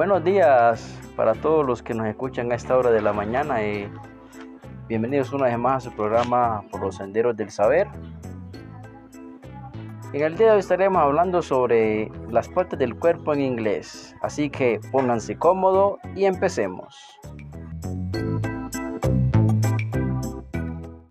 Buenos días para todos los que nos escuchan a esta hora de la mañana y bienvenidos una vez más a su programa Por los Senderos del Saber. En el día de hoy estaremos hablando sobre las partes del cuerpo en inglés, así que pónganse cómodo y empecemos.